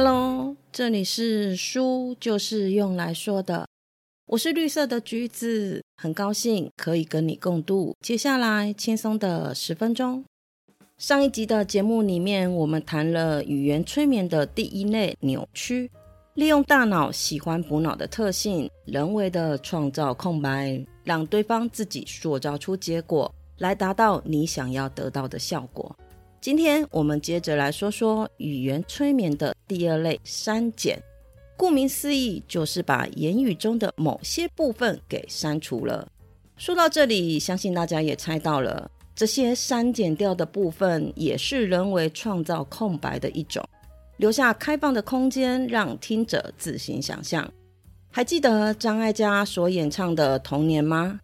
Hello，这里是书就是用来说的，我是绿色的橘子，很高兴可以跟你共度接下来轻松的十分钟。上一集的节目里面，我们谈了语言催眠的第一类扭曲，利用大脑喜欢补脑的特性，人为的创造空白，让对方自己塑造出结果，来达到你想要得到的效果。今天我们接着来说说语言催眠的第二类删减。顾名思义，就是把言语中的某些部分给删除了。说到这里，相信大家也猜到了，这些删减掉的部分也是人为创造空白的一种，留下开放的空间，让听者自行想象。还记得张艾嘉所演唱的《童年》吗？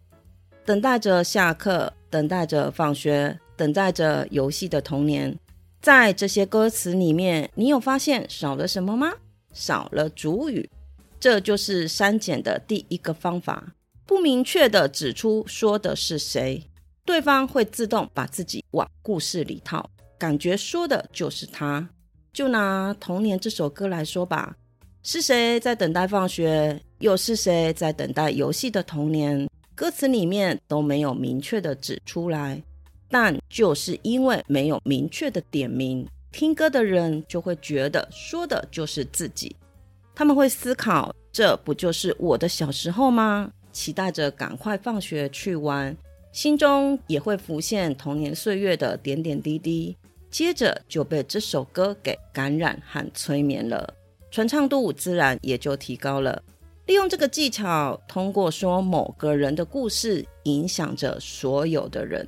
等待着下课，等待着放学。等待着游戏的童年，在这些歌词里面，你有发现少了什么吗？少了主语，这就是删减的第一个方法。不明确的指出说的是谁，对方会自动把自己往故事里套，感觉说的就是他。就拿《童年》这首歌来说吧，是谁在等待放学？又是谁在等待游戏的童年？歌词里面都没有明确的指出来。但就是因为没有明确的点名，听歌的人就会觉得说的就是自己。他们会思考：这不就是我的小时候吗？期待着赶快放学去玩，心中也会浮现童年岁月的点点滴滴。接着就被这首歌给感染和催眠了，传唱度自然也就提高了。利用这个技巧，通过说某个人的故事，影响着所有的人。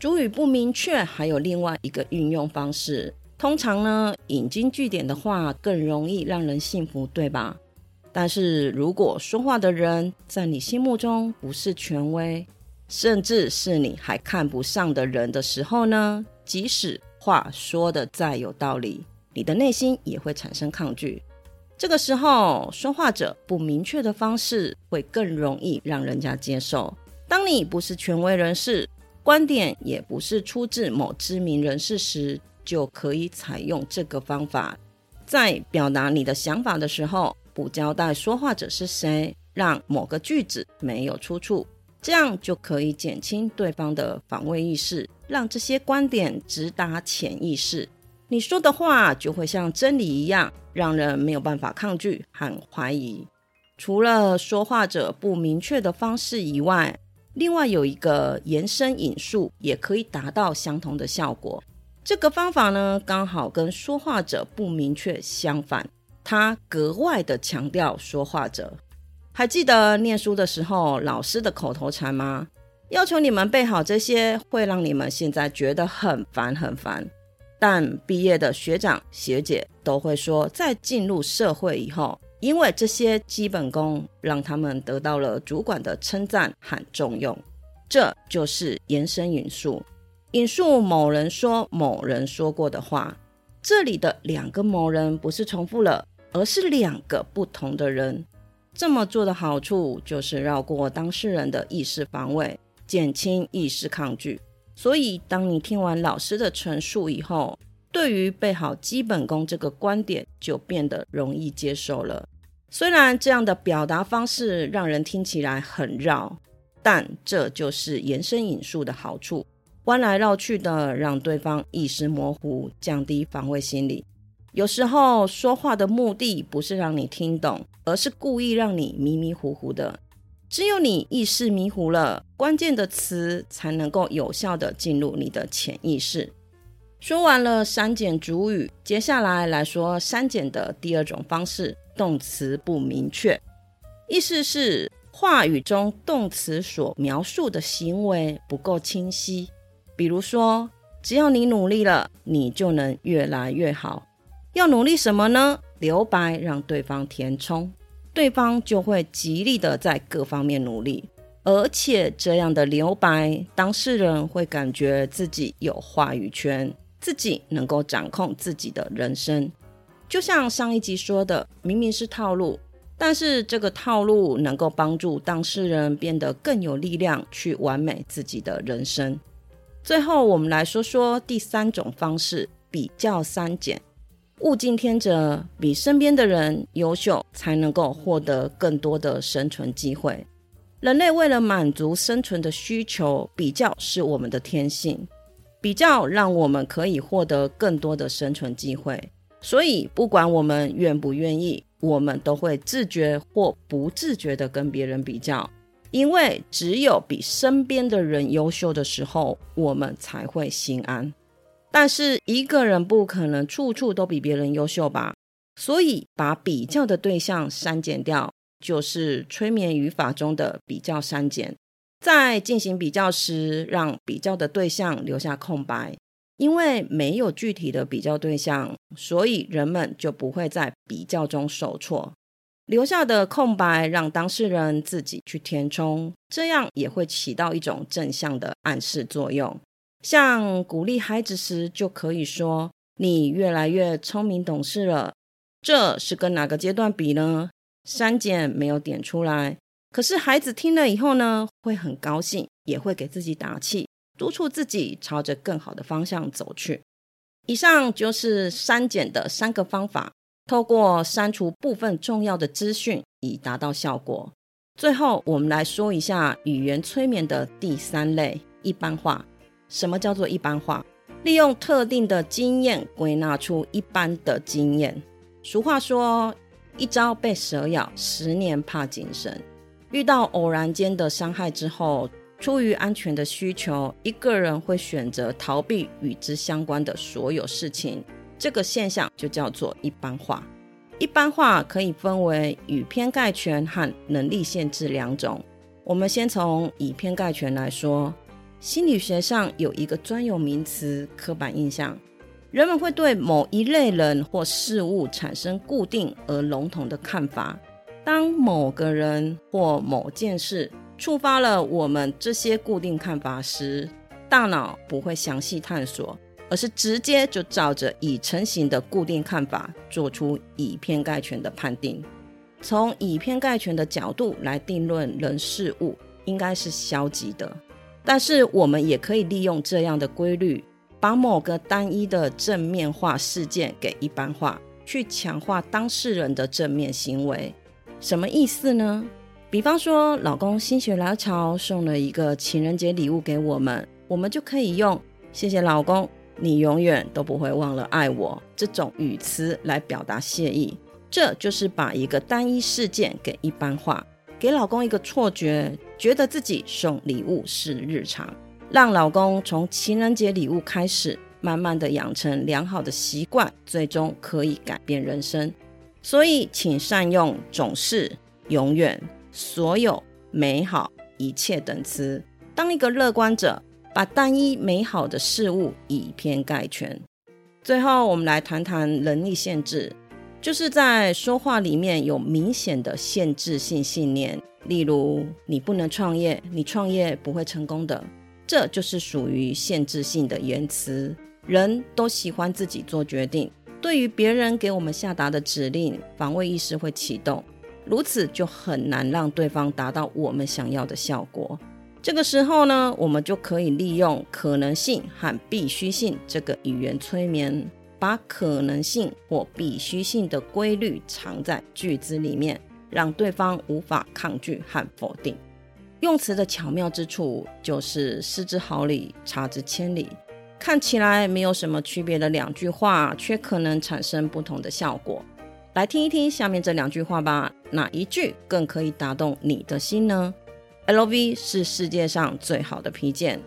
主语不明确，还有另外一个运用方式。通常呢，引经据典的话更容易让人信服，对吧？但是如果说话的人在你心目中不是权威，甚至是你还看不上的人的时候呢？即使话说的再有道理，你的内心也会产生抗拒。这个时候，说话者不明确的方式会更容易让人家接受。当你不是权威人士。观点也不是出自某知名人士时，就可以采用这个方法。在表达你的想法的时候，不交代说话者是谁，让某个句子没有出处，这样就可以减轻对方的防卫意识，让这些观点直达潜意识。你说的话就会像真理一样，让人没有办法抗拒和怀疑。除了说话者不明确的方式以外，另外有一个延伸引述，也可以达到相同的效果。这个方法呢，刚好跟说话者不明确相反，它格外的强调说话者。还记得念书的时候老师的口头禅吗？要求你们背好这些，会让你们现在觉得很烦很烦。但毕业的学长学姐都会说，在进入社会以后。因为这些基本功让他们得到了主管的称赞和重用，这就是延伸引述，引述某人说某人说过的话。这里的两个某人不是重复了，而是两个不同的人。这么做的好处就是绕过当事人的意识防卫，减轻意识抗拒。所以，当你听完老师的陈述以后，对于背好基本功这个观点就变得容易接受了。虽然这样的表达方式让人听起来很绕，但这就是延伸引述的好处，弯来绕去的让对方意识模糊，降低防卫心理。有时候说话的目的不是让你听懂，而是故意让你迷迷糊糊的。只有你意识迷糊了，关键的词才能够有效的进入你的潜意识。说完了删减主语，接下来来说删减的第二种方式。动词不明确，意思是话语中动词所描述的行为不够清晰。比如说，只要你努力了，你就能越来越好。要努力什么呢？留白让对方填充，对方就会极力的在各方面努力。而且这样的留白，当事人会感觉自己有话语权，自己能够掌控自己的人生。就像上一集说的，明明是套路，但是这个套路能够帮助当事人变得更有力量，去完美自己的人生。最后，我们来说说第三种方式——比较三减。物竞天择，比身边的人优秀，才能够获得更多的生存机会。人类为了满足生存的需求，比较是我们的天性。比较让我们可以获得更多的生存机会。所以，不管我们愿不愿意，我们都会自觉或不自觉的跟别人比较。因为只有比身边的人优秀的时候，我们才会心安。但是，一个人不可能处处都比别人优秀吧？所以，把比较的对象删减掉。就是催眠语法中的比较删减，在进行比较时，让比较的对象留下空白，因为没有具体的比较对象，所以人们就不会在比较中受挫。留下的空白让当事人自己去填充，这样也会起到一种正向的暗示作用。像鼓励孩子时，就可以说：“你越来越聪明懂事了。”这是跟哪个阶段比呢？删减没有点出来，可是孩子听了以后呢，会很高兴，也会给自己打气，督促自己朝着更好的方向走去。以上就是删减的三个方法，透过删除部分重要的资讯，以达到效果。最后，我们来说一下语言催眠的第三类——一般化。什么叫做一般化？利用特定的经验归纳出一般的经验。俗话说。一朝被蛇咬，十年怕井绳。遇到偶然间的伤害之后，出于安全的需求，一个人会选择逃避与之相关的所有事情。这个现象就叫做一般化。一般化可以分为以偏概全和能力限制两种。我们先从以偏概全来说，心理学上有一个专有名词——刻板印象。人们会对某一类人或事物产生固定而笼统的看法。当某个人或某件事触发了我们这些固定看法时，大脑不会详细探索，而是直接就照着已成型的固定看法做出以偏概全的判定。从以偏概全的角度来定论人事物，应该是消极的。但是我们也可以利用这样的规律。把某个单一的正面化事件给一般化，去强化当事人的正面行为，什么意思呢？比方说，老公心血来潮送了一个情人节礼物给我们，我们就可以用“谢谢老公，你永远都不会忘了爱我”这种语词来表达谢意。这就是把一个单一事件给一般化，给老公一个错觉，觉得自己送礼物是日常。让老公从情人节礼物开始，慢慢的养成良好的习惯，最终可以改变人生。所以，请善用“总是”“永远”“所有”“美好”“一切”等词，当一个乐观者，把单一美好的事物以偏概全。最后，我们来谈谈能力限制，就是在说话里面有明显的限制性信念，例如“你不能创业，你创业不会成功的”。这就是属于限制性的言辞。人都喜欢自己做决定，对于别人给我们下达的指令，防卫意识会启动，如此就很难让对方达到我们想要的效果。这个时候呢，我们就可以利用可能性和必须性这个语言催眠，把可能性或必须性的规律藏在句子里面，让对方无法抗拒和否定。用词的巧妙之处，就是失之毫厘，差之千里。看起来没有什么区别的两句话，却可能产生不同的效果。来听一听下面这两句话吧，哪一句更可以打动你的心呢？LV 是世界上最好的皮件，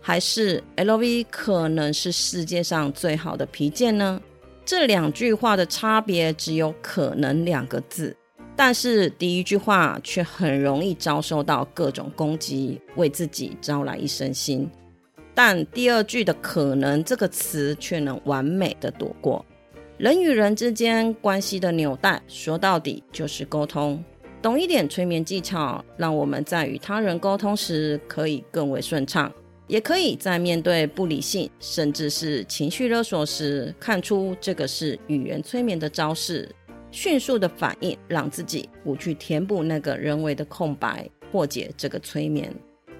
还是 LV 可能是世界上最好的皮件呢？这两句话的差别只有“可能”两个字。但是第一句话却很容易遭受到各种攻击，为自己招来一身腥。但第二句的“可能”这个词却能完美的躲过。人与人之间关系的纽带，说到底就是沟通。懂一点催眠技巧，让我们在与他人沟通时可以更为顺畅，也可以在面对不理性甚至是情绪勒索时，看出这个是语言催眠的招式。迅速的反应，让自己不去填补那个人为的空白，破解这个催眠。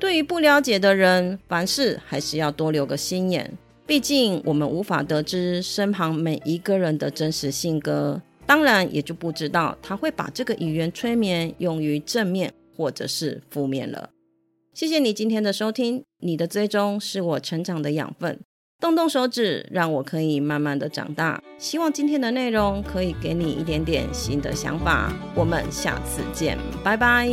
对于不了解的人，凡事还是要多留个心眼。毕竟我们无法得知身旁每一个人的真实性格，当然也就不知道他会把这个语言催眠用于正面或者是负面了。谢谢你今天的收听，你的追踪是我成长的养分。动动手指，让我可以慢慢的长大。希望今天的内容可以给你一点点新的想法。我们下次见，拜拜。